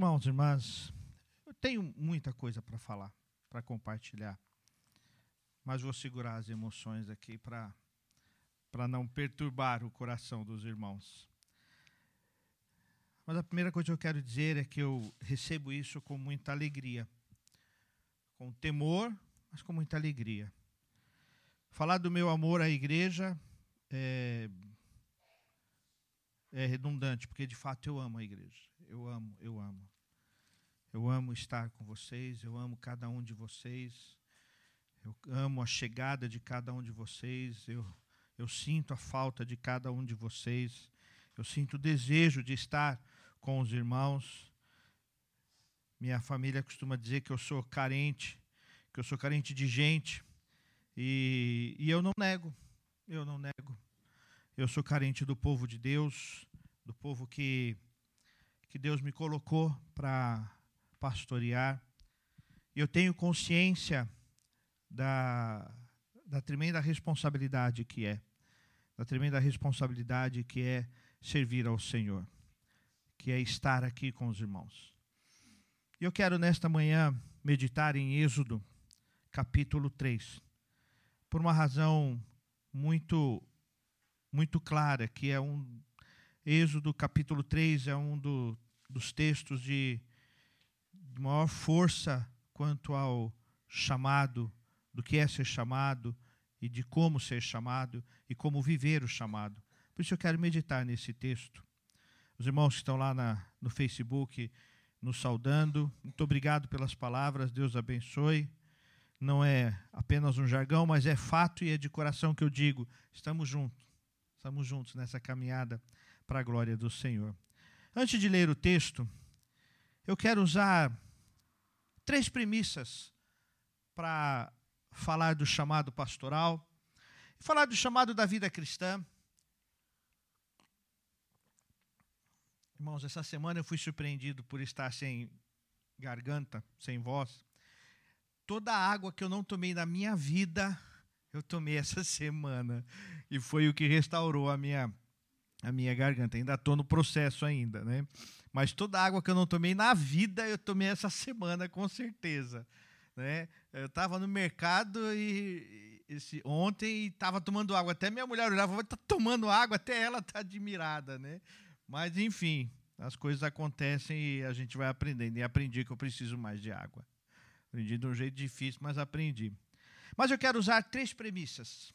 Irmãos, irmãs, eu tenho muita coisa para falar, para compartilhar, mas vou segurar as emoções aqui para para não perturbar o coração dos irmãos. Mas a primeira coisa que eu quero dizer é que eu recebo isso com muita alegria, com temor, mas com muita alegria. Falar do meu amor à igreja é, é redundante, porque de fato eu amo a igreja. Eu amo, eu amo. Eu amo estar com vocês, eu amo cada um de vocês. Eu amo a chegada de cada um de vocês. Eu, eu sinto a falta de cada um de vocês. Eu sinto o desejo de estar com os irmãos. Minha família costuma dizer que eu sou carente, que eu sou carente de gente. E, e eu não nego, eu não nego. Eu sou carente do povo de Deus, do povo que, que Deus me colocou para pastorear. Eu tenho consciência da, da tremenda responsabilidade que é, da tremenda responsabilidade que é servir ao Senhor, que é estar aqui com os irmãos. Eu quero nesta manhã meditar em Êxodo, capítulo 3, por uma razão muito muito clara, que é um Êxodo capítulo 3 é um do, dos textos de, de maior força quanto ao chamado, do que é ser chamado e de como ser chamado e como viver o chamado. Por isso eu quero meditar nesse texto. Os irmãos que estão lá na, no Facebook nos saudando, muito obrigado pelas palavras, Deus abençoe. Não é apenas um jargão, mas é fato e é de coração que eu digo: estamos juntos, estamos juntos nessa caminhada para a glória do Senhor. Antes de ler o texto, eu quero usar três premissas para falar do chamado pastoral, falar do chamado da vida cristã. Irmãos, essa semana eu fui surpreendido por estar sem garganta, sem voz. Toda a água que eu não tomei na minha vida, eu tomei essa semana. E foi o que restaurou a minha a minha garganta. Ainda estou no processo ainda, né? Mas toda a água que eu não tomei na vida, eu tomei essa semana, com certeza. Né? Eu estava no mercado e, esse, ontem e estava tomando água. Até minha mulher olhava, está tomando água, até ela está admirada, né? Mas, enfim, as coisas acontecem e a gente vai aprendendo. E aprendi que eu preciso mais de água. Aprendi de um jeito difícil, mas aprendi. Mas eu quero usar três premissas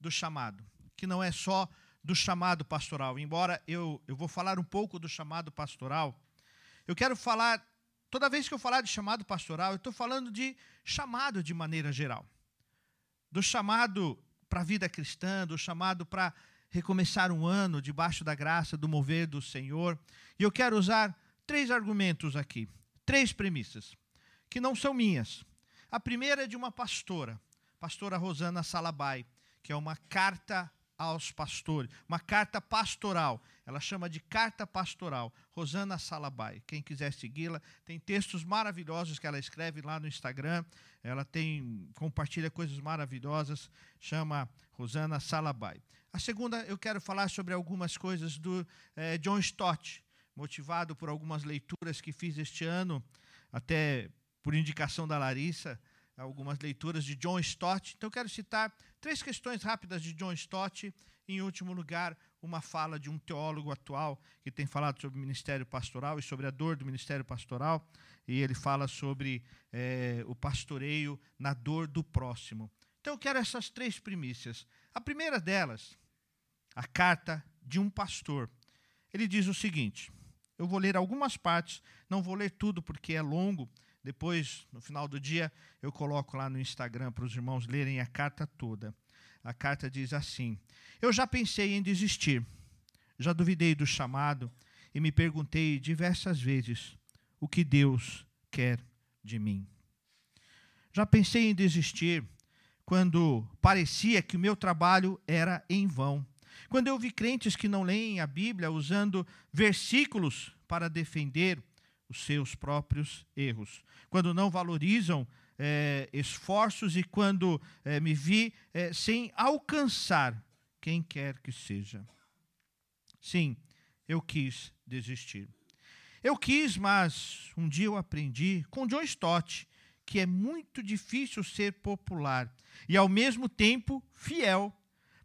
do chamado, que não é só do chamado pastoral. Embora eu, eu vou falar um pouco do chamado pastoral, eu quero falar, toda vez que eu falar de chamado pastoral, eu estou falando de chamado de maneira geral. Do chamado para a vida cristã, do chamado para recomeçar um ano debaixo da graça, do mover do Senhor. E eu quero usar três argumentos aqui, três premissas, que não são minhas. A primeira é de uma pastora, pastora Rosana Salabai, que é uma carta aos pastores, uma carta pastoral. Ela chama de carta pastoral. Rosana Salabai. Quem quiser segui-la, tem textos maravilhosos que ela escreve lá no Instagram. Ela tem compartilha coisas maravilhosas. Chama Rosana Salabai. A segunda, eu quero falar sobre algumas coisas do eh, John Stott, motivado por algumas leituras que fiz este ano, até por indicação da Larissa algumas leituras de John Stott. Então, quero citar três questões rápidas de John Stott. Em último lugar, uma fala de um teólogo atual que tem falado sobre o ministério pastoral e sobre a dor do ministério pastoral. E ele fala sobre é, o pastoreio na dor do próximo. Então, eu quero essas três primícias. A primeira delas, a carta de um pastor. Ele diz o seguinte: eu vou ler algumas partes, não vou ler tudo porque é longo, depois, no final do dia, eu coloco lá no Instagram para os irmãos lerem a carta toda. A carta diz assim: Eu já pensei em desistir, já duvidei do chamado e me perguntei diversas vezes o que Deus quer de mim. Já pensei em desistir quando parecia que o meu trabalho era em vão. Quando eu vi crentes que não leem a Bíblia usando versículos para defender os seus próprios erros. Quando não valorizam é, esforços e quando é, me vi é, sem alcançar quem quer que seja. Sim, eu quis desistir. Eu quis, mas um dia eu aprendi com John Stott que é muito difícil ser popular e ao mesmo tempo fiel,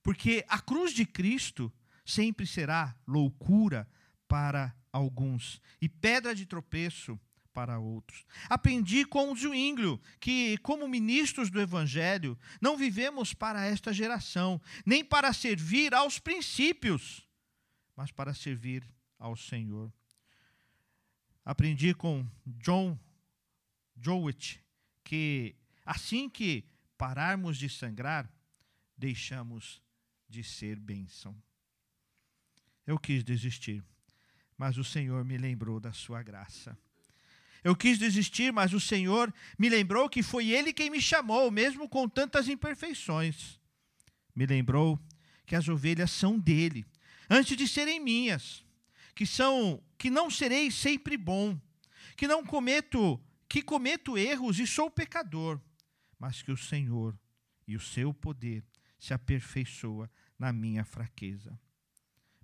porque a cruz de Cristo sempre será loucura para alguns e pedra de tropeço para outros. Aprendi com o Zwinglio que, como ministros do Evangelho, não vivemos para esta geração, nem para servir aos princípios, mas para servir ao Senhor. Aprendi com John Jowett que, assim que pararmos de sangrar, deixamos de ser bênção. Eu quis desistir, mas o Senhor me lembrou da sua graça. Eu quis desistir, mas o Senhor me lembrou que foi Ele quem me chamou, mesmo com tantas imperfeições. Me lembrou que as ovelhas são dele, antes de serem minhas, que são que não serei sempre bom, que não cometo, que cometo erros e sou pecador, mas que o Senhor e o seu poder se aperfeiçoa na minha fraqueza.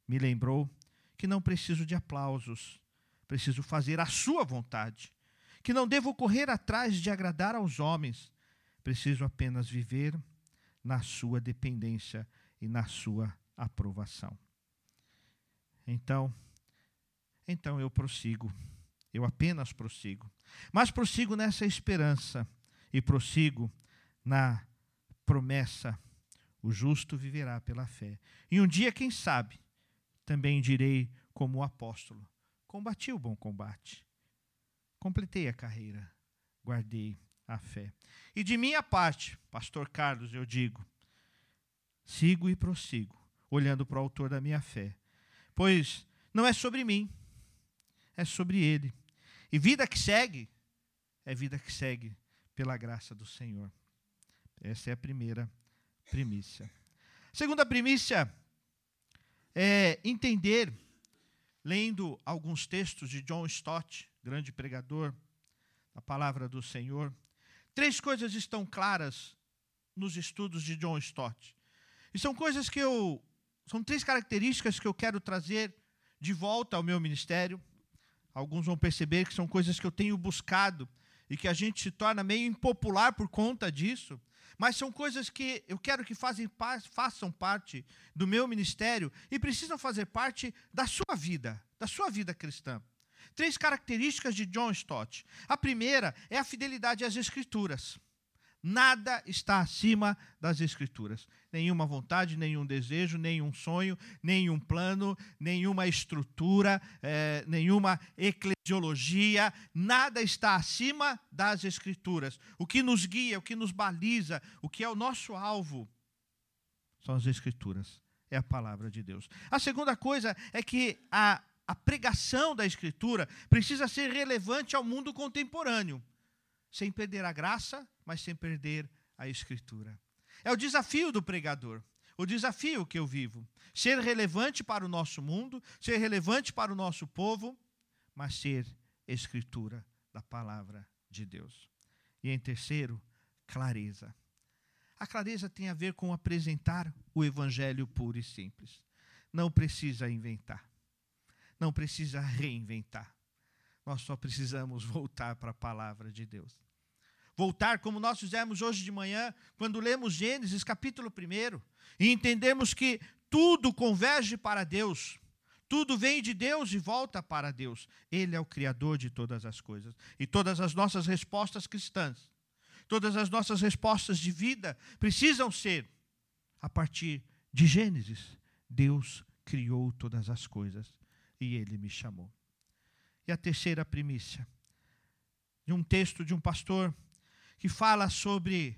Me lembrou que não preciso de aplausos, preciso fazer a sua vontade, que não devo correr atrás de agradar aos homens, preciso apenas viver na sua dependência e na sua aprovação. Então, então eu prossigo, eu apenas prossigo, mas prossigo nessa esperança e prossigo na promessa: o justo viverá pela fé. E um dia, quem sabe, também direi como o apóstolo: Combati o bom combate. Completei a carreira. Guardei a fé. E de minha parte, Pastor Carlos, eu digo: sigo e prossigo, olhando para o autor da minha fé. Pois não é sobre mim, é sobre ele. E vida que segue, é vida que segue pela graça do Senhor. Essa é a primeira primícia. Segunda primícia é entender lendo alguns textos de John Stott, grande pregador da palavra do Senhor. Três coisas estão claras nos estudos de John Stott. E são coisas que eu. São três características que eu quero trazer de volta ao meu ministério. Alguns vão perceber que são coisas que eu tenho buscado e que a gente se torna meio impopular por conta disso mas são coisas que eu quero que fazem, façam parte do meu ministério e precisam fazer parte da sua vida, da sua vida cristã. Três características de John Stott. A primeira é a fidelidade às Escrituras. Nada está acima das Escrituras. Nenhuma vontade, nenhum desejo, nenhum sonho, nenhum plano, nenhuma estrutura, é, nenhuma eclesiologia. Nada está acima das Escrituras. O que nos guia, o que nos baliza, o que é o nosso alvo são as Escrituras. É a palavra de Deus. A segunda coisa é que a, a pregação da Escritura precisa ser relevante ao mundo contemporâneo sem perder a graça, mas sem perder a escritura. É o desafio do pregador, o desafio que eu vivo. Ser relevante para o nosso mundo, ser relevante para o nosso povo, mas ser escritura da palavra de Deus. E em terceiro, clareza. A clareza tem a ver com apresentar o evangelho puro e simples. Não precisa inventar. Não precisa reinventar. Nós só precisamos voltar para a palavra de Deus voltar, como nós fizemos hoje de manhã, quando lemos Gênesis capítulo 1, e entendemos que tudo converge para Deus. Tudo vem de Deus e volta para Deus. Ele é o Criador de todas as coisas. E todas as nossas respostas cristãs, todas as nossas respostas de vida precisam ser a partir de Gênesis. Deus criou todas as coisas e ele me chamou. E a terceira primícia, de um texto de um pastor que fala sobre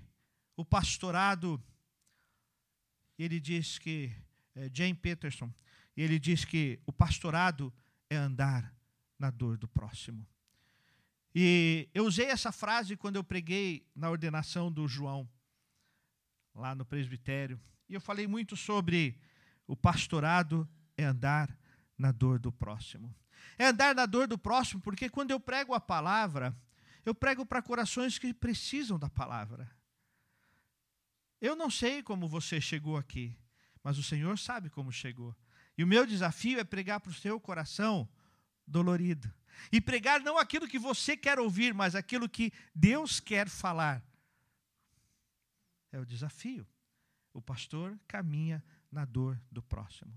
o pastorado. Ele diz que, é, Jane Peterson, ele diz que o pastorado é andar na dor do próximo. E eu usei essa frase quando eu preguei na ordenação do João, lá no presbitério. E eu falei muito sobre o pastorado é andar na dor do próximo. É andar na dor do próximo, porque quando eu prego a palavra, eu prego para corações que precisam da palavra. Eu não sei como você chegou aqui, mas o Senhor sabe como chegou. E o meu desafio é pregar para o seu coração dolorido, E pregar não aquilo que você quer ouvir, mas aquilo que Deus quer falar. É o desafio. O pastor caminha na dor do próximo.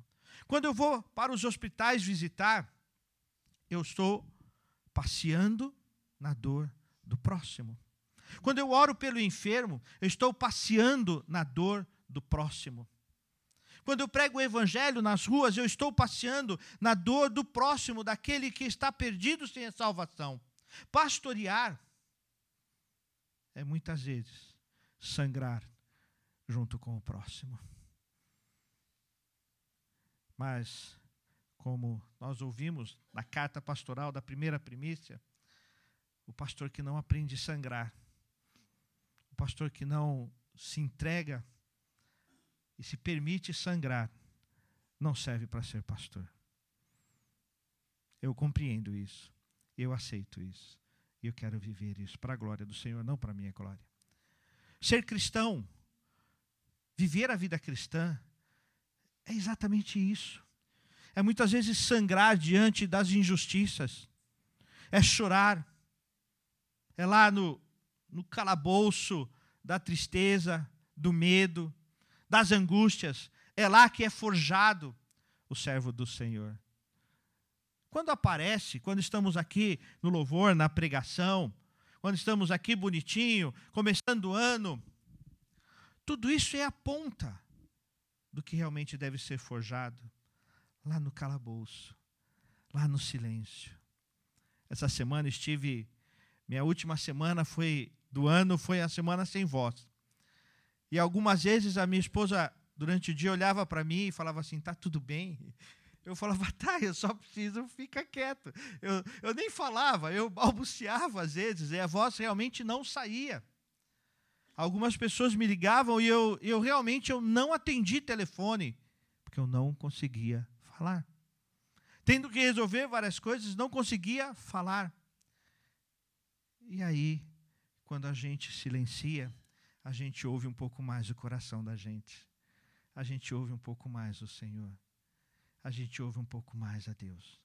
Quando eu vou para os hospitais visitar, eu estou passeando na dor do próximo. Quando eu oro pelo enfermo, eu estou passeando na dor do próximo. Quando eu prego o evangelho nas ruas, eu estou passeando na dor do próximo, daquele que está perdido sem a salvação. Pastorear é muitas vezes sangrar junto com o próximo. Mas, como nós ouvimos na carta pastoral da primeira primícia, o pastor que não aprende a sangrar, o pastor que não se entrega e se permite sangrar, não serve para ser pastor. Eu compreendo isso, eu aceito isso, e eu quero viver isso para a glória do Senhor, não para a minha glória. Ser cristão, viver a vida cristã, é exatamente isso. É muitas vezes sangrar diante das injustiças, é chorar, é lá no, no calabouço da tristeza, do medo, das angústias. É lá que é forjado o servo do Senhor. Quando aparece, quando estamos aqui no louvor, na pregação, quando estamos aqui bonitinho, começando o ano, tudo isso é a ponta do que realmente deve ser forjado lá no calabouço, lá no silêncio. Essa semana estive, minha última semana foi do ano foi a semana sem voz. E algumas vezes a minha esposa, durante o dia, olhava para mim e falava assim: tá tudo bem? Eu falava, tá, eu só preciso ficar quieto. Eu, eu nem falava, eu balbuciava às vezes, e a voz realmente não saía. Algumas pessoas me ligavam e eu, eu realmente eu não atendi telefone, porque eu não conseguia falar. Tendo que resolver várias coisas, não conseguia falar. E aí, quando a gente silencia, a gente ouve um pouco mais o coração da gente. A gente ouve um pouco mais o Senhor. A gente ouve um pouco mais a Deus.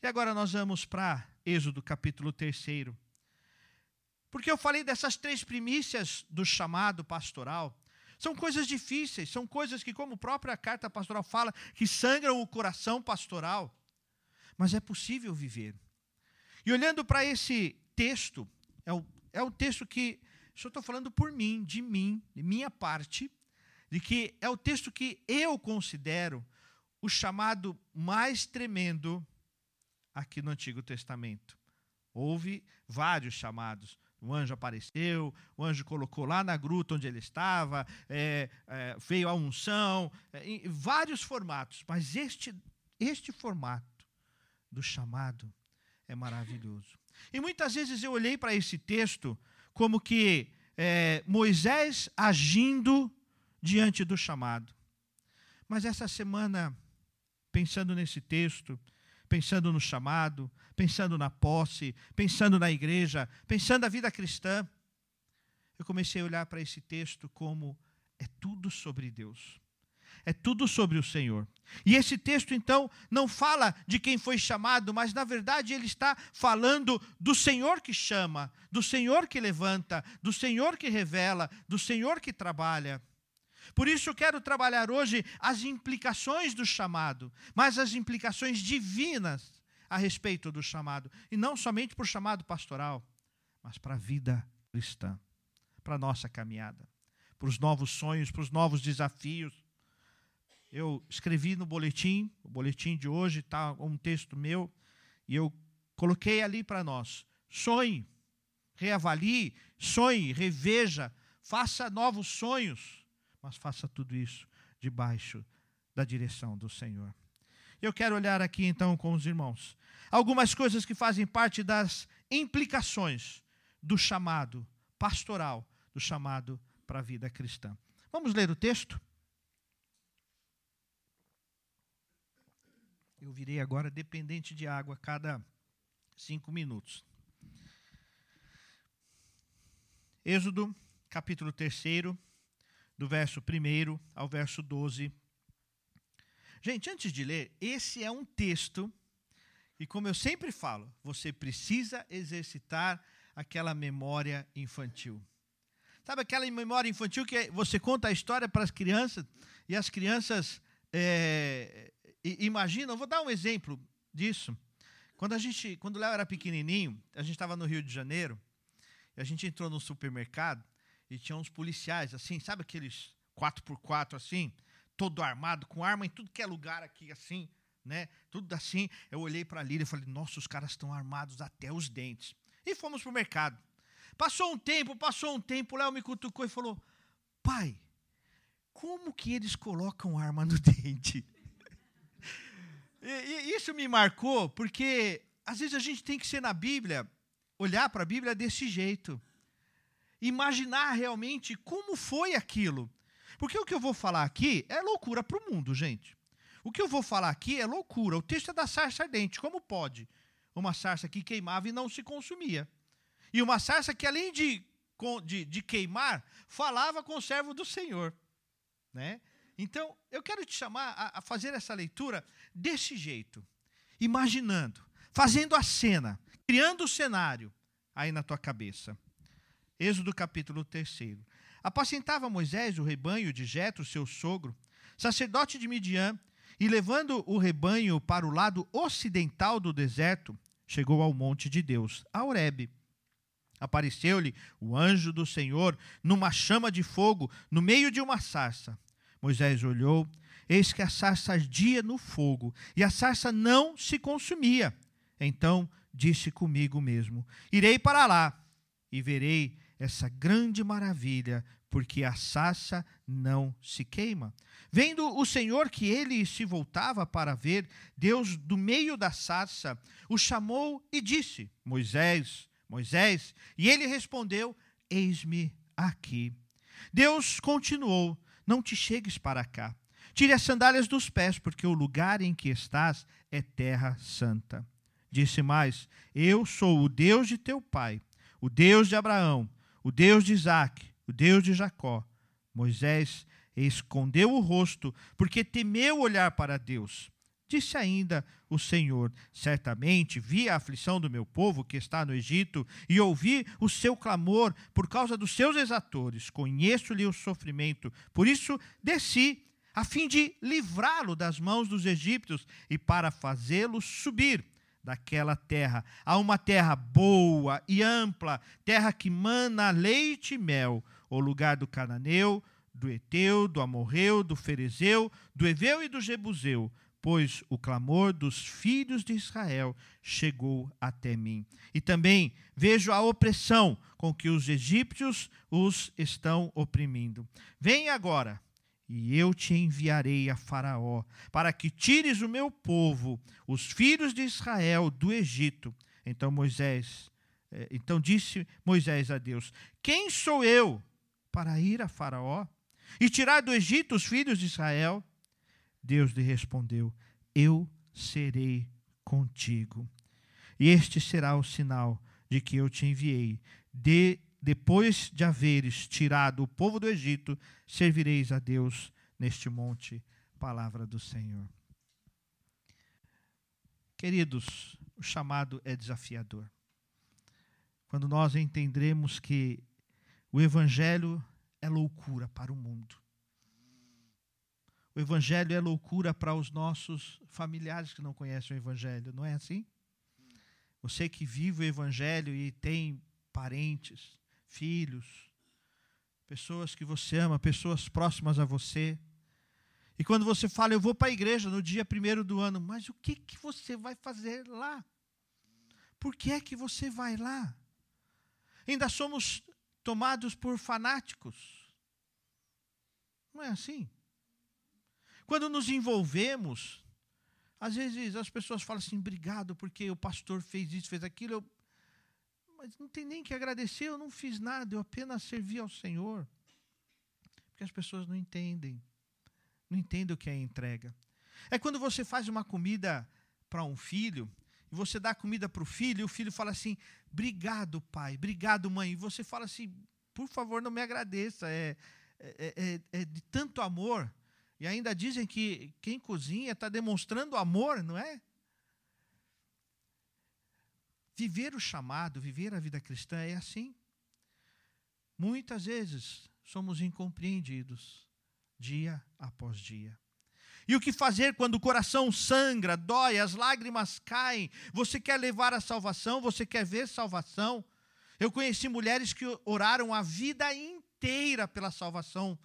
E agora nós vamos para Êxodo capítulo 3. Porque eu falei dessas três primícias do chamado pastoral. São coisas difíceis, são coisas que, como a própria carta pastoral fala, que sangram o coração pastoral. Mas é possível viver. E olhando para esse texto, é o, é o texto que só estou falando por mim, de mim, de minha parte, de que é o texto que eu considero o chamado mais tremendo aqui no Antigo Testamento. Houve vários chamados. O anjo apareceu, o anjo colocou lá na gruta onde ele estava, é, é, veio a unção, é, em vários formatos. Mas este, este formato do chamado é maravilhoso. E muitas vezes eu olhei para esse texto como que é, Moisés agindo diante do chamado. Mas essa semana, pensando nesse texto, pensando no chamado, pensando na posse, pensando na igreja, pensando na vida cristã, eu comecei a olhar para esse texto como é tudo sobre Deus. É tudo sobre o Senhor. E esse texto, então, não fala de quem foi chamado, mas, na verdade, ele está falando do Senhor que chama, do Senhor que levanta, do Senhor que revela, do Senhor que trabalha. Por isso, eu quero trabalhar hoje as implicações do chamado, mas as implicações divinas a respeito do chamado. E não somente o chamado pastoral, mas para a vida cristã, para a nossa caminhada, para os novos sonhos, para os novos desafios eu escrevi no boletim, o boletim de hoje está um texto meu, e eu coloquei ali para nós: sonhe, reavalie, sonhe, reveja, faça novos sonhos, mas faça tudo isso debaixo da direção do Senhor. Eu quero olhar aqui então com os irmãos algumas coisas que fazem parte das implicações do chamado pastoral, do chamado para a vida cristã. Vamos ler o texto? Eu virei agora dependente de água a cada cinco minutos. Êxodo, capítulo 3, do verso 1 ao verso 12. Gente, antes de ler, esse é um texto, E como eu sempre falo, você precisa exercitar aquela memória infantil. Sabe aquela memória infantil que você conta a história para as crianças e as crianças é, imaginam? Vou dar um exemplo disso. Quando a gente, quando o Léo era pequenininho, a gente estava no Rio de Janeiro, e a gente entrou no supermercado e tinha uns policiais assim, sabe aqueles 4x4 assim, todo armado, com arma em tudo que é lugar aqui assim, né? Tudo assim. Eu olhei para ali e falei: "Nossa, os caras estão armados até os dentes". E fomos para o mercado. Passou um tempo, passou um tempo, o Léo me cutucou e falou: Pai, como que eles colocam arma no dente? E, e isso me marcou, porque às vezes a gente tem que ser na Bíblia, olhar para a Bíblia desse jeito. Imaginar realmente como foi aquilo. Porque o que eu vou falar aqui é loucura para o mundo, gente. O que eu vou falar aqui é loucura. O texto é da sarça ardente. Como pode uma sarça que queimava e não se consumia? E uma sarça que, além de, de, de queimar, falava com o servo do Senhor. Né? Então, eu quero te chamar a, a fazer essa leitura desse jeito, imaginando, fazendo a cena, criando o cenário aí na tua cabeça. Êxodo capítulo 3. Apacentava Moisés o rebanho de Jetro, seu sogro, sacerdote de Midian, e levando o rebanho para o lado ocidental do deserto, chegou ao monte de Deus, a Horebe apareceu-lhe o anjo do Senhor numa chama de fogo no meio de uma sarça. Moisés olhou, eis que a sarça ardia no fogo, e a sarça não se consumia. Então disse comigo mesmo: Irei para lá e verei essa grande maravilha, porque a sarça não se queima. Vendo o Senhor que ele se voltava para ver, Deus, do meio da sarça, o chamou e disse: Moisés, Moisés? E ele respondeu: Eis-me aqui. Deus continuou: Não te chegues para cá. Tire as sandálias dos pés, porque o lugar em que estás é terra santa. Disse mais: Eu sou o Deus de teu pai, o Deus de Abraão, o Deus de Isaque, o Deus de Jacó. Moisés escondeu o rosto, porque temeu olhar para Deus. Disse ainda o Senhor: Certamente vi a aflição do meu povo que está no Egito e ouvi o seu clamor por causa dos seus exatores. Conheço-lhe o sofrimento. Por isso desci, a fim de livrá-lo das mãos dos egípcios e para fazê-lo subir daquela terra a uma terra boa e ampla, terra que mana leite e mel, o lugar do cananeu, do Eteu, do Amorreu, do Ferezeu, do Eveu e do Jebuseu pois o clamor dos filhos de Israel chegou até mim. E também vejo a opressão com que os egípcios os estão oprimindo. Vem agora, e eu te enviarei a Faraó, para que tires o meu povo, os filhos de Israel, do Egito. Então Moisés, eh, então disse Moisés a Deus: Quem sou eu para ir a Faraó e tirar do Egito os filhos de Israel? Deus lhe respondeu: Eu serei contigo. E este será o sinal de que eu te enviei. De, depois de haveres tirado o povo do Egito, servireis a Deus neste monte. Palavra do Senhor. Queridos, o chamado é desafiador. Quando nós entenderemos que o Evangelho é loucura para o mundo. O Evangelho é loucura para os nossos familiares que não conhecem o Evangelho, não é assim? Você que vive o Evangelho e tem parentes, filhos, pessoas que você ama, pessoas próximas a você. E quando você fala, eu vou para a igreja no dia primeiro do ano, mas o que, que você vai fazer lá? Por que é que você vai lá? Ainda somos tomados por fanáticos. Não é assim? Quando nos envolvemos, às vezes as pessoas falam assim: obrigado porque o pastor fez isso, fez aquilo. Eu, mas não tem nem que agradecer, eu não fiz nada, eu apenas servi ao Senhor. Porque as pessoas não entendem. Não entendem o que é entrega. É quando você faz uma comida para um filho, e você dá comida para o filho, e o filho fala assim: obrigado, pai, obrigado, mãe. E você fala assim: por favor, não me agradeça. É, é, é, é de tanto amor e ainda dizem que quem cozinha está demonstrando amor, não é? viver o chamado, viver a vida cristã é assim. Muitas vezes somos incompreendidos, dia após dia. E o que fazer quando o coração sangra, dói, as lágrimas caem? Você quer levar a salvação? Você quer ver salvação? Eu conheci mulheres que oraram a vida inteira pela salvação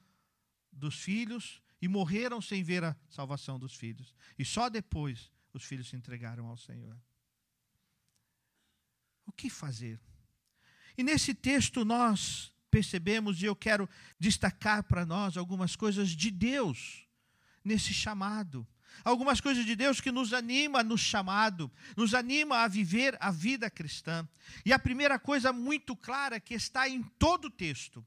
dos filhos e morreram sem ver a salvação dos filhos. E só depois os filhos se entregaram ao Senhor. O que fazer? E nesse texto nós percebemos, e eu quero destacar para nós algumas coisas de Deus nesse chamado. Algumas coisas de Deus que nos anima no chamado, nos anima a viver a vida cristã. E a primeira coisa muito clara que está em todo o texto,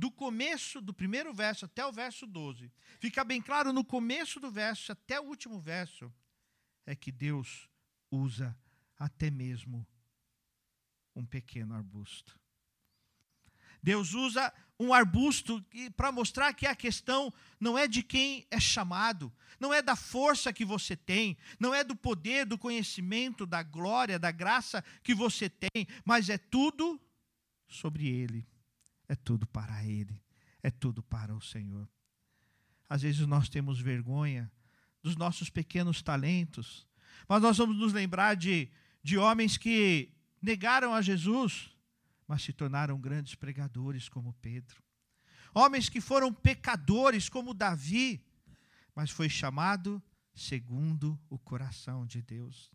do começo do primeiro verso até o verso 12, fica bem claro no começo do verso até o último verso, é que Deus usa até mesmo um pequeno arbusto. Deus usa um arbusto para mostrar que a questão não é de quem é chamado, não é da força que você tem, não é do poder, do conhecimento, da glória, da graça que você tem, mas é tudo sobre Ele, é tudo para Ele, é tudo para o Senhor. Às vezes nós temos vergonha dos nossos pequenos talentos, mas nós vamos nos lembrar de, de homens que negaram a Jesus mas se tornaram grandes pregadores como Pedro. Homens que foram pecadores como Davi, mas foi chamado segundo o coração de Deus.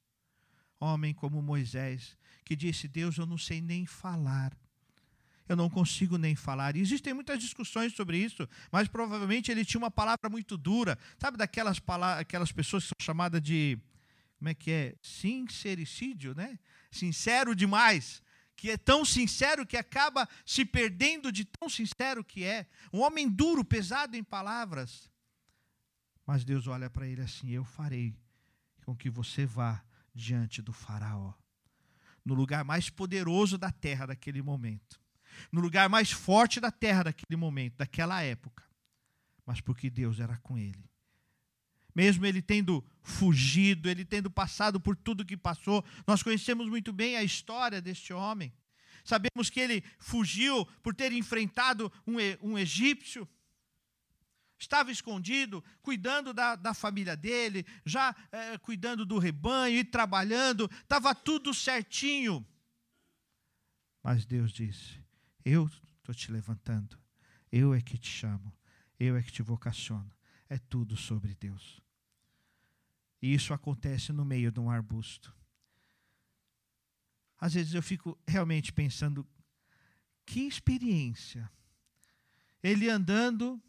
Homem como Moisés, que disse: Deus, eu não sei nem falar. Eu não consigo nem falar. E existem muitas discussões sobre isso, mas provavelmente ele tinha uma palavra muito dura. Sabe daquelas palavras, aquelas pessoas que são chamadas de como é que é? Sincericídio, né? Sincero demais que é tão sincero que acaba se perdendo de tão sincero que é. Um homem duro, pesado em palavras. Mas Deus olha para ele assim: Eu farei com que você vá diante do Faraó, no lugar mais poderoso da terra daquele momento, no lugar mais forte da terra daquele momento, daquela época, mas porque Deus era com ele mesmo ele tendo fugido, ele tendo passado por tudo que passou. Nós conhecemos muito bem a história deste homem. Sabemos que ele fugiu por ter enfrentado um, um egípcio. Estava escondido, cuidando da, da família dele, já é, cuidando do rebanho e trabalhando, estava tudo certinho. Mas Deus disse: Eu estou te levantando, eu é que te chamo, eu é que te vocaciono. É tudo sobre Deus. E isso acontece no meio de um arbusto. Às vezes eu fico realmente pensando, que experiência. Ele andando,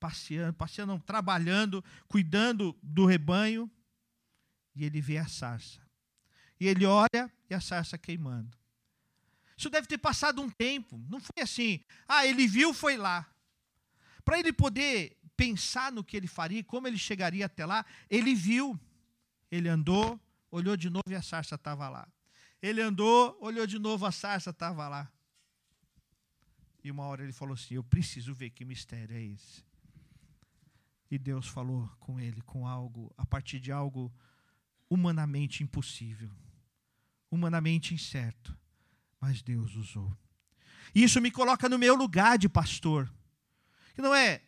passeando, passeando, trabalhando, cuidando do rebanho, e ele vê a sarça. E ele olha e a sarça queimando. Isso deve ter passado um tempo. Não foi assim, ah, ele viu, foi lá. Para ele poder pensar no que ele faria, como ele chegaria até lá, ele viu, ele andou, olhou de novo e a sarça estava lá. Ele andou, olhou de novo, a sarça estava lá. E uma hora ele falou assim: Eu preciso ver que mistério é esse. E Deus falou com ele com algo, a partir de algo humanamente impossível, humanamente incerto, mas Deus usou. Isso me coloca no meu lugar de pastor. Que não é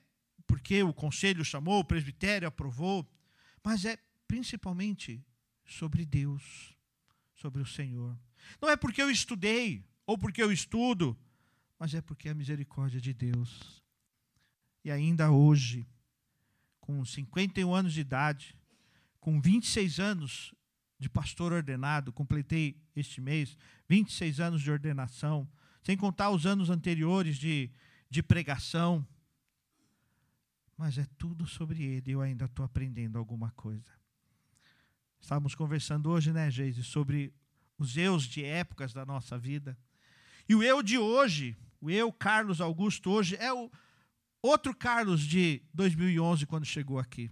porque o conselho chamou, o presbitério aprovou, mas é principalmente sobre Deus, sobre o Senhor. Não é porque eu estudei ou porque eu estudo, mas é porque a misericórdia de Deus. E ainda hoje, com 51 anos de idade, com 26 anos de pastor ordenado, completei este mês 26 anos de ordenação, sem contar os anos anteriores de, de pregação, mas é tudo sobre ele. Eu ainda estou aprendendo alguma coisa. Estávamos conversando hoje, né, Geise, sobre os eus de épocas da nossa vida. E o eu de hoje, o eu, Carlos Augusto, hoje, é o outro Carlos de 2011, quando chegou aqui.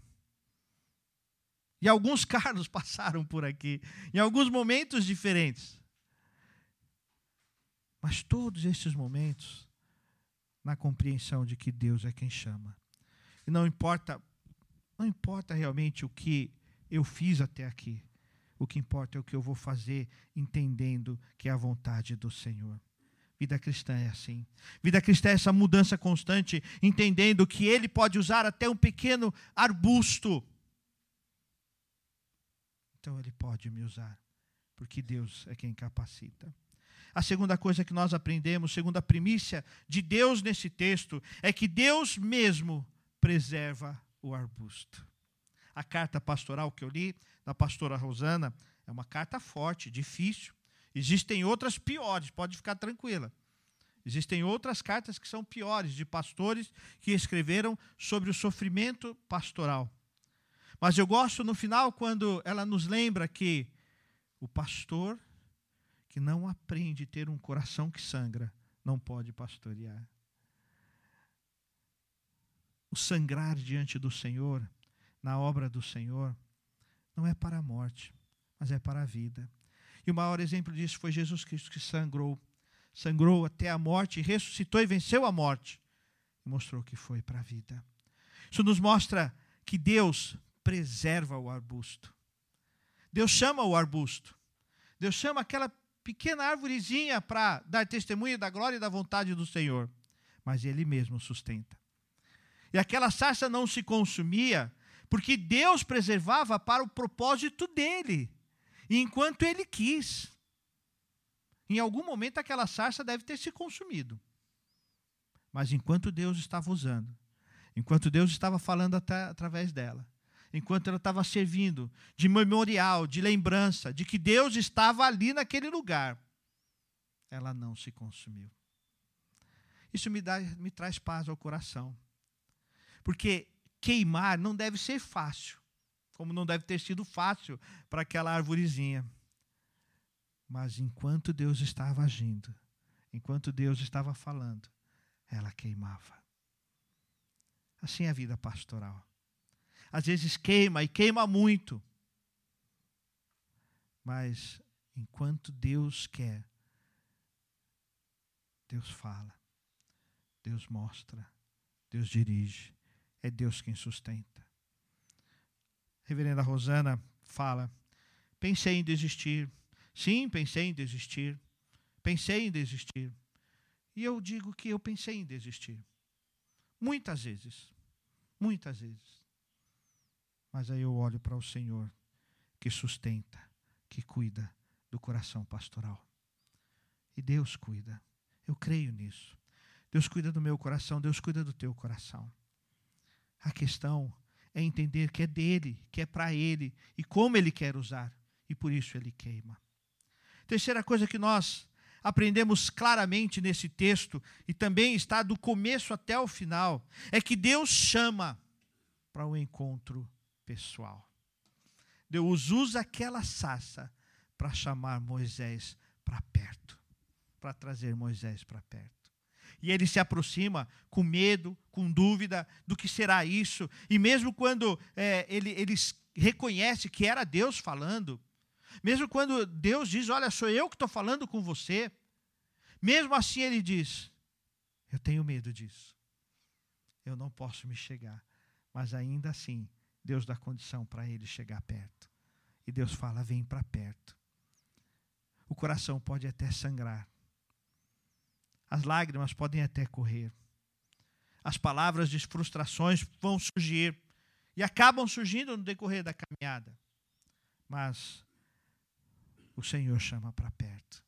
E alguns Carlos passaram por aqui, em alguns momentos diferentes. Mas todos esses momentos, na compreensão de que Deus é quem chama. E não importa, não importa realmente o que eu fiz até aqui. O que importa é o que eu vou fazer, entendendo que é a vontade do Senhor. Vida cristã é assim. Vida cristã é essa mudança constante, entendendo que Ele pode usar até um pequeno arbusto. Então Ele pode me usar, porque Deus é quem capacita. A segunda coisa que nós aprendemos, segunda primícia de Deus nesse texto, é que Deus mesmo preserva o arbusto. A carta pastoral que eu li, da pastora Rosana, é uma carta forte, difícil. Existem outras piores, pode ficar tranquila. Existem outras cartas que são piores, de pastores que escreveram sobre o sofrimento pastoral. Mas eu gosto no final quando ela nos lembra que o pastor que não aprende a ter um coração que sangra não pode pastorear o sangrar diante do Senhor, na obra do Senhor, não é para a morte, mas é para a vida. E o maior exemplo disso foi Jesus Cristo que sangrou, sangrou até a morte, ressuscitou e venceu a morte, e mostrou que foi para a vida. Isso nos mostra que Deus preserva o arbusto. Deus chama o arbusto. Deus chama aquela pequena árvorezinha para dar testemunho da glória e da vontade do Senhor, mas Ele mesmo sustenta. E aquela sarça não se consumia, porque Deus preservava para o propósito dele, enquanto ele quis. Em algum momento aquela sarça deve ter se consumido. Mas enquanto Deus estava usando, enquanto Deus estava falando até, através dela, enquanto ela estava servindo de memorial, de lembrança, de que Deus estava ali naquele lugar, ela não se consumiu. Isso me, dá, me traz paz ao coração. Porque queimar não deve ser fácil, como não deve ter sido fácil para aquela arvorezinha. Mas enquanto Deus estava agindo, enquanto Deus estava falando, ela queimava. Assim é a vida pastoral. Às vezes queima e queima muito. Mas enquanto Deus quer, Deus fala, Deus mostra, Deus dirige é Deus quem sustenta. reverenda Rosana fala: pensei em desistir. Sim, pensei em desistir. Pensei em desistir. E eu digo que eu pensei em desistir. Muitas vezes. Muitas vezes. Mas aí eu olho para o Senhor que sustenta, que cuida do coração pastoral. E Deus cuida. Eu creio nisso. Deus cuida do meu coração, Deus cuida do teu coração. A questão é entender que é dele, que é para ele e como ele quer usar. E por isso ele queima. Terceira coisa que nós aprendemos claramente nesse texto, e também está do começo até o final, é que Deus chama para o um encontro pessoal. Deus usa aquela sassa para chamar Moisés para perto, para trazer Moisés para perto. E ele se aproxima com medo, com dúvida do que será isso. E mesmo quando é, ele, ele reconhece que era Deus falando, mesmo quando Deus diz: Olha, sou eu que estou falando com você, mesmo assim ele diz: Eu tenho medo disso. Eu não posso me chegar. Mas ainda assim, Deus dá condição para ele chegar perto. E Deus fala: Vem para perto. O coração pode até sangrar as lágrimas podem até correr. As palavras de frustrações vão surgir e acabam surgindo no decorrer da caminhada. Mas o Senhor chama para perto.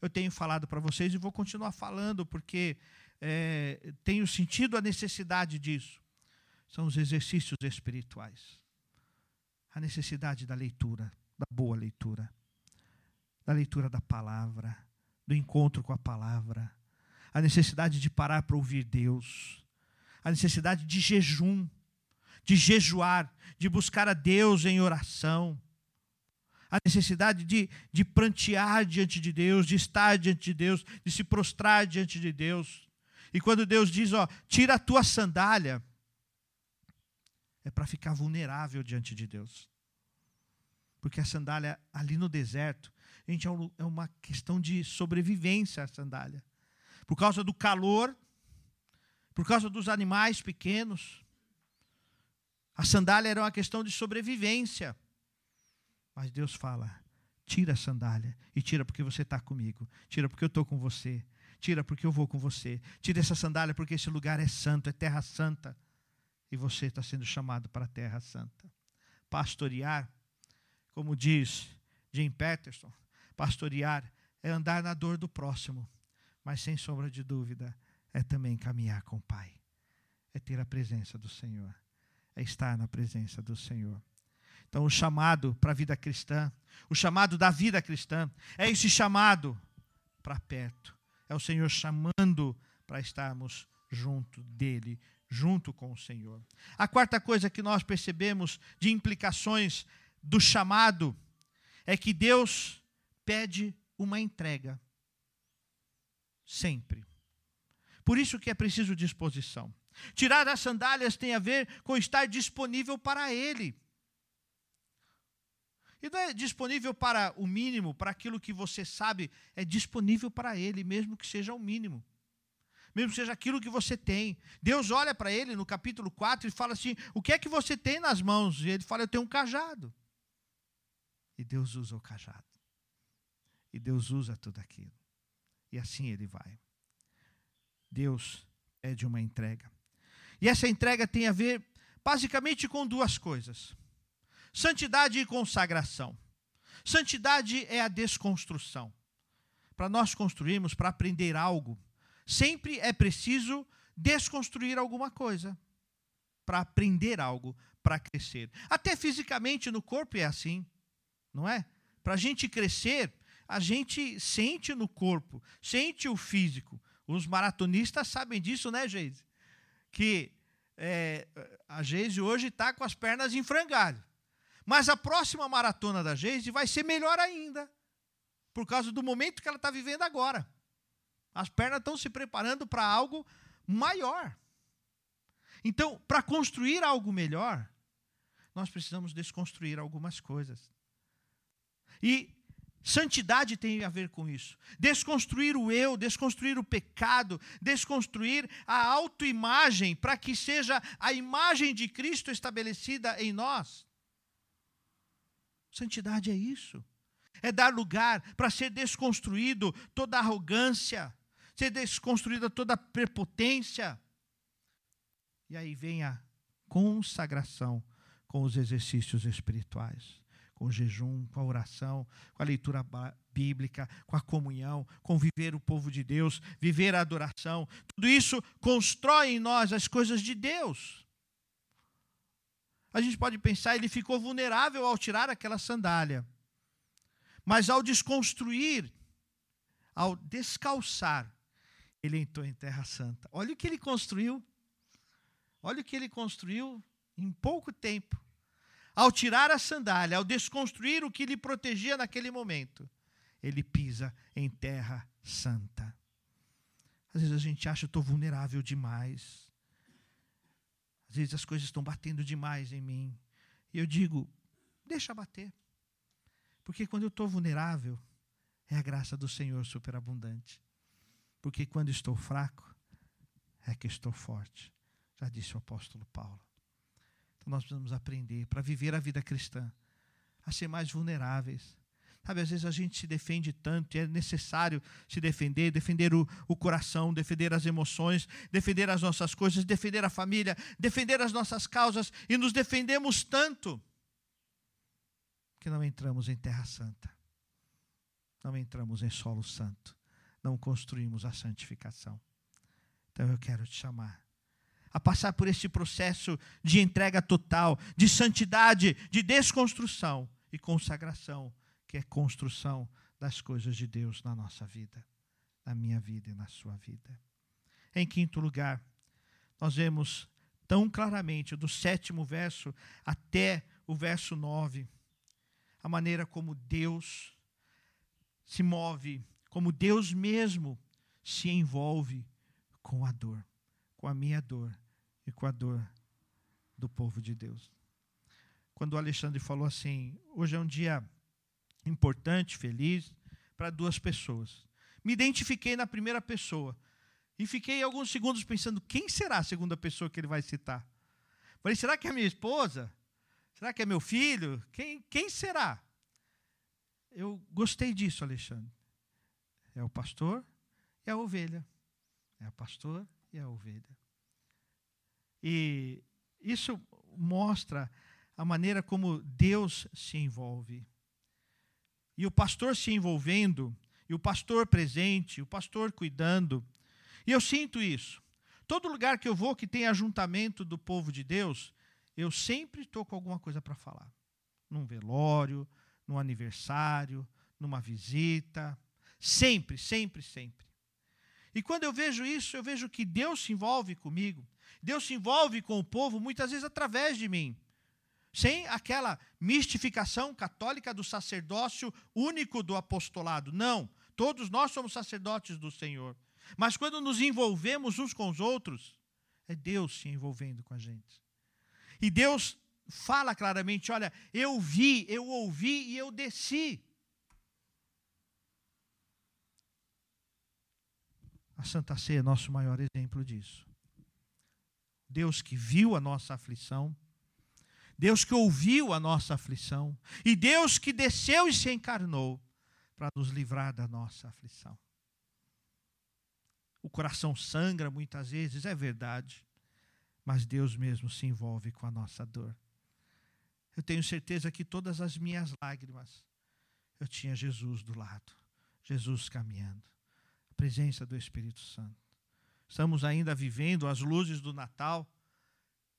Eu tenho falado para vocês e vou continuar falando porque é, tenho sentido a necessidade disso. São os exercícios espirituais. A necessidade da leitura, da boa leitura, da leitura da palavra do encontro com a palavra, a necessidade de parar para ouvir Deus, a necessidade de jejum, de jejuar, de buscar a Deus em oração, a necessidade de, de prantear diante de Deus, de estar diante de Deus, de se prostrar diante de Deus. E quando Deus diz, ó, tira a tua sandália, é para ficar vulnerável diante de Deus. Porque a sandália ali no deserto Gente, é, é uma questão de sobrevivência a sandália. Por causa do calor, por causa dos animais pequenos. A sandália era uma questão de sobrevivência. Mas Deus fala: tira a sandália e tira porque você está comigo, tira porque eu estou com você, tira porque eu vou com você, tira essa sandália porque esse lugar é santo, é terra santa e você está sendo chamado para a terra santa. Pastorear, como diz Jim Peterson, pastorear é andar na dor do próximo, mas sem sombra de dúvida é também caminhar com o Pai, é ter a presença do Senhor, é estar na presença do Senhor. Então, o chamado para a vida cristã, o chamado da vida cristã, é esse chamado para perto. É o Senhor chamando para estarmos junto dele, junto com o Senhor. A quarta coisa que nós percebemos de implicações do chamado é que Deus pede uma entrega. Sempre. Por isso que é preciso disposição. Tirar as sandálias tem a ver com estar disponível para Ele. E não é disponível para o mínimo, para aquilo que você sabe, é disponível para Ele, mesmo que seja o mínimo. Mesmo seja aquilo que você tem. Deus olha para ele no capítulo 4 e fala assim: O que é que você tem nas mãos? E ele fala: Eu tenho um cajado. E Deus usa o cajado. E Deus usa tudo aquilo. E assim ele vai. Deus pede uma entrega. E essa entrega tem a ver basicamente com duas coisas Santidade e consagração. Santidade é a desconstrução. Para nós construirmos, para aprender algo, sempre é preciso desconstruir alguma coisa. Para aprender algo, para crescer. Até fisicamente no corpo é assim, não é? Para a gente crescer, a gente sente no corpo, sente o físico. Os maratonistas sabem disso, né, Geise? Que é, a Geise hoje está com as pernas em frangalho. Mas a próxima maratona da Geise vai ser melhor ainda, por causa do momento que ela está vivendo agora. As pernas estão se preparando para algo maior. Então, para construir algo melhor, nós precisamos desconstruir algumas coisas. E santidade tem a ver com isso. Desconstruir o eu, desconstruir o pecado, desconstruir a autoimagem para que seja a imagem de Cristo estabelecida em nós. Santidade é isso. É dar lugar para ser desconstruído toda arrogância, ser desconstruída toda prepotência. E aí vem a consagração com os exercícios espirituais, com o jejum, com a oração, com a leitura bíblica, com a comunhão, com viver o povo de Deus, viver a adoração. Tudo isso constrói em nós as coisas de Deus a gente pode pensar, ele ficou vulnerável ao tirar aquela sandália. Mas ao desconstruir, ao descalçar, ele entrou em terra santa. Olha o que ele construiu. Olha o que ele construiu em pouco tempo. Ao tirar a sandália, ao desconstruir o que lhe protegia naquele momento, ele pisa em terra santa. Às vezes a gente acha, eu estou vulnerável demais. Às vezes as coisas estão batendo demais em mim. E eu digo, deixa bater. Porque quando eu estou vulnerável, é a graça do Senhor superabundante. Porque quando estou fraco, é que estou forte. Já disse o apóstolo Paulo. Então nós precisamos aprender para viver a vida cristã a ser mais vulneráveis, Sabe, às vezes a gente se defende tanto e é necessário se defender, defender o, o coração, defender as emoções, defender as nossas coisas, defender a família, defender as nossas causas e nos defendemos tanto que não entramos em terra santa, não entramos em solo santo, não construímos a santificação. Então eu quero te chamar a passar por esse processo de entrega total, de santidade, de desconstrução e consagração que é construção das coisas de Deus na nossa vida, na minha vida e na sua vida. Em quinto lugar, nós vemos tão claramente do sétimo verso até o verso nove, a maneira como Deus se move, como Deus mesmo se envolve com a dor, com a minha dor e com a dor do povo de Deus. Quando o Alexandre falou assim: hoje é um dia importante, feliz, para duas pessoas. Me identifiquei na primeira pessoa. E fiquei alguns segundos pensando: quem será a segunda pessoa que ele vai citar? Falei: será que é minha esposa? Será que é meu filho? Quem, quem será? eu gostei disso, Alexandre. É o pastor e a ovelha. É o pastor e a ovelha. E isso mostra a maneira como Deus se envolve. E o pastor se envolvendo, e o pastor presente, o pastor cuidando. E eu sinto isso. Todo lugar que eu vou que tem ajuntamento do povo de Deus, eu sempre estou com alguma coisa para falar. Num velório, num aniversário, numa visita. Sempre, sempre, sempre. E quando eu vejo isso, eu vejo que Deus se envolve comigo. Deus se envolve com o povo muitas vezes através de mim. Sem aquela mistificação católica do sacerdócio único do apostolado. Não. Todos nós somos sacerdotes do Senhor. Mas quando nos envolvemos uns com os outros, é Deus se envolvendo com a gente. E Deus fala claramente: olha, eu vi, eu ouvi e eu desci. A Santa Ceia é nosso maior exemplo disso. Deus que viu a nossa aflição, Deus que ouviu a nossa aflição, e Deus que desceu e se encarnou para nos livrar da nossa aflição. O coração sangra muitas vezes, é verdade, mas Deus mesmo se envolve com a nossa dor. Eu tenho certeza que todas as minhas lágrimas, eu tinha Jesus do lado, Jesus caminhando, a presença do Espírito Santo. Estamos ainda vivendo as luzes do Natal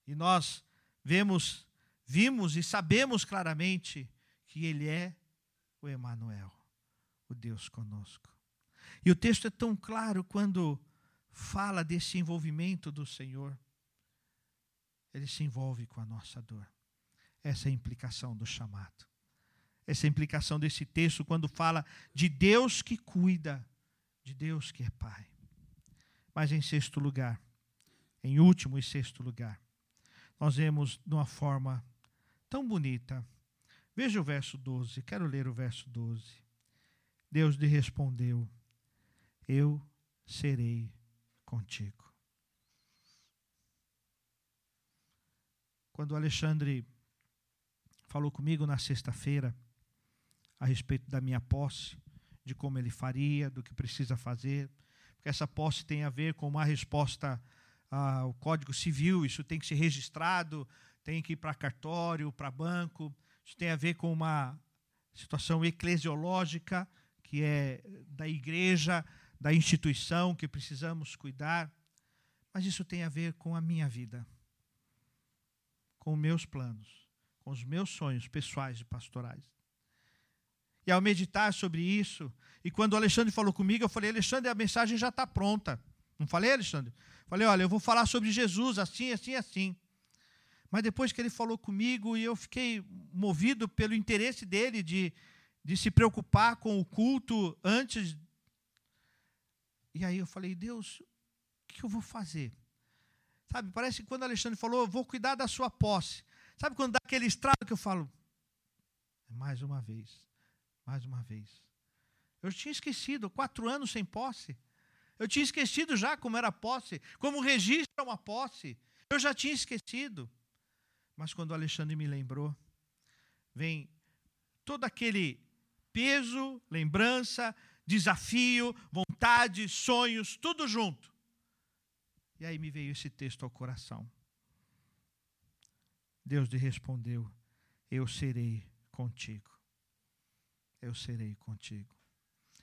e nós vemos, vimos e sabemos claramente que Ele é o Emanuel, o Deus conosco. E o texto é tão claro quando fala desse envolvimento do Senhor. Ele se envolve com a nossa dor. Essa é a implicação do chamado. Essa é a implicação desse texto quando fala de Deus que cuida, de Deus que é Pai. Mas em sexto lugar, em último e sexto lugar, nós vemos de uma forma tão bonita. Veja o verso 12, quero ler o verso 12. Deus lhe respondeu: Eu serei contigo. Quando Alexandre falou comigo na sexta-feira a respeito da minha posse, de como ele faria, do que precisa fazer, porque essa posse tem a ver com uma resposta ao Código Civil, isso tem que ser registrado, tem que ir para cartório, para banco, isso tem a ver com uma situação eclesiológica, que é da igreja, da instituição que precisamos cuidar, mas isso tem a ver com a minha vida, com meus planos, com os meus sonhos pessoais e pastorais. E ao meditar sobre isso, e quando o Alexandre falou comigo, eu falei: Alexandre, a mensagem já está pronta. Não falei, Alexandre? Falei: olha, eu vou falar sobre Jesus assim, assim, assim. Mas depois que ele falou comigo, e eu fiquei movido pelo interesse dele de, de se preocupar com o culto antes. E aí eu falei: Deus, o que eu vou fazer? Sabe, parece que quando o Alexandre falou, eu vou cuidar da sua posse. Sabe quando dá aquele estrado que eu falo? Mais uma vez, mais uma vez. Eu tinha esquecido, quatro anos sem posse. Eu tinha esquecido já como era posse, como registra uma posse. Eu já tinha esquecido. Mas quando Alexandre me lembrou, vem todo aquele peso, lembrança, desafio, vontade, sonhos, tudo junto. E aí me veio esse texto ao coração. Deus lhe respondeu: Eu serei contigo. Eu serei contigo.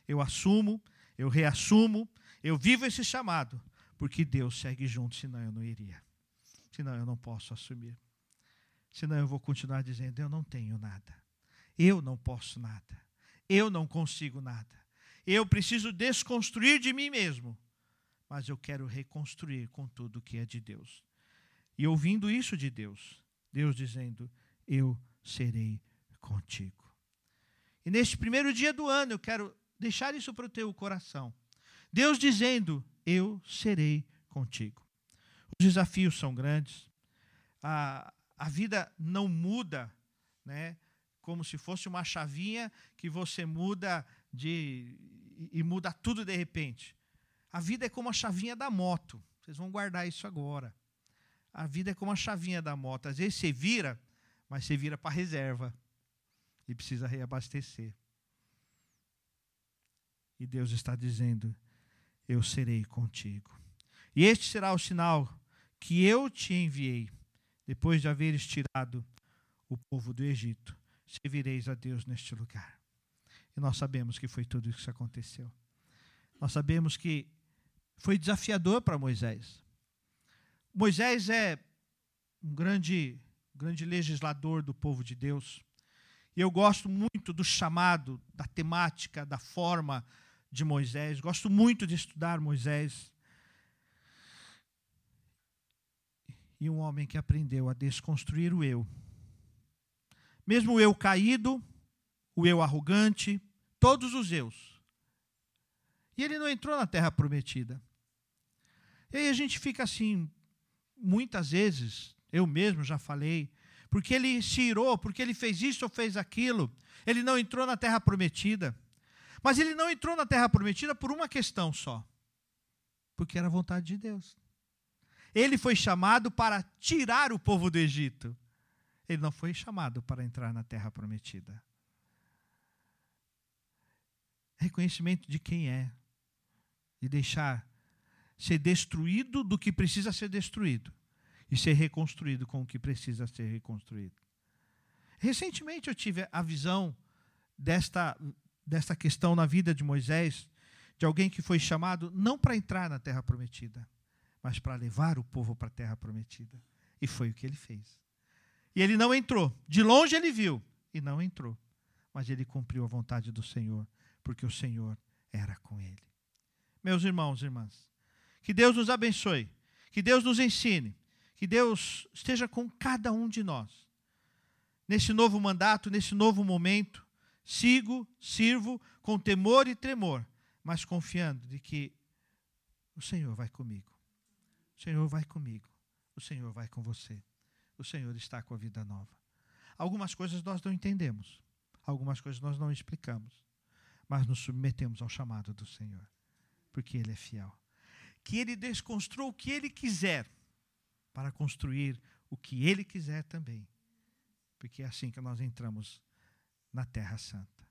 Eu assumo, eu reassumo, eu vivo esse chamado, porque Deus segue junto, senão eu não iria. Senão eu não posso assumir. Senão eu vou continuar dizendo: eu não tenho nada. Eu não posso nada. Eu não consigo nada. Eu preciso desconstruir de mim mesmo. Mas eu quero reconstruir com tudo que é de Deus. E ouvindo isso de Deus, Deus dizendo: Eu serei contigo. E neste primeiro dia do ano, eu quero deixar isso para o teu coração. Deus dizendo: Eu serei contigo. Os desafios são grandes, a, a vida não muda, né? Como se fosse uma chavinha que você muda de e muda tudo de repente. A vida é como a chavinha da moto. Vocês vão guardar isso agora. A vida é como a chavinha da moto. Às vezes você vira, mas você vira para reserva e precisa reabastecer. E Deus está dizendo: Eu serei contigo. E este será o sinal que eu te enviei, depois de haveres tirado o povo do Egito. Servireis a Deus neste lugar. E nós sabemos que foi tudo isso que aconteceu. Nós sabemos que foi desafiador para Moisés. Moisés é um grande, grande legislador do povo de Deus. Eu gosto muito do chamado, da temática, da forma de Moisés. Gosto muito de estudar Moisés. E um homem que aprendeu a desconstruir o eu. Mesmo o eu caído, o eu arrogante, todos os eus. E ele não entrou na terra prometida. E aí a gente fica assim, muitas vezes, eu mesmo já falei, porque ele se irou, porque ele fez isso ou fez aquilo, ele não entrou na terra prometida. Mas ele não entrou na terra prometida por uma questão só: porque era vontade de Deus. Ele foi chamado para tirar o povo do Egito. Ele não foi chamado para entrar na terra prometida. Reconhecimento de quem é e deixar ser destruído do que precisa ser destruído e ser reconstruído com o que precisa ser reconstruído. Recentemente eu tive a visão desta, desta questão na vida de Moisés, de alguém que foi chamado não para entrar na terra prometida, mas para levar o povo para a terra prometida. E foi o que ele fez. E ele não entrou. De longe ele viu e não entrou. Mas ele cumpriu a vontade do Senhor, porque o Senhor era com ele. Meus irmãos e irmãs, que Deus nos abençoe, que Deus nos ensine, que Deus esteja com cada um de nós. Nesse novo mandato, nesse novo momento, sigo, sirvo com temor e tremor, mas confiando de que o Senhor vai comigo. O Senhor vai comigo. O Senhor vai com você. O Senhor está com a vida nova. Algumas coisas nós não entendemos, algumas coisas nós não explicamos, mas nos submetemos ao chamado do Senhor, porque Ele é fiel que ele desconstrua o que ele quiser para construir o que ele quiser também. Porque é assim que nós entramos na Terra Santa.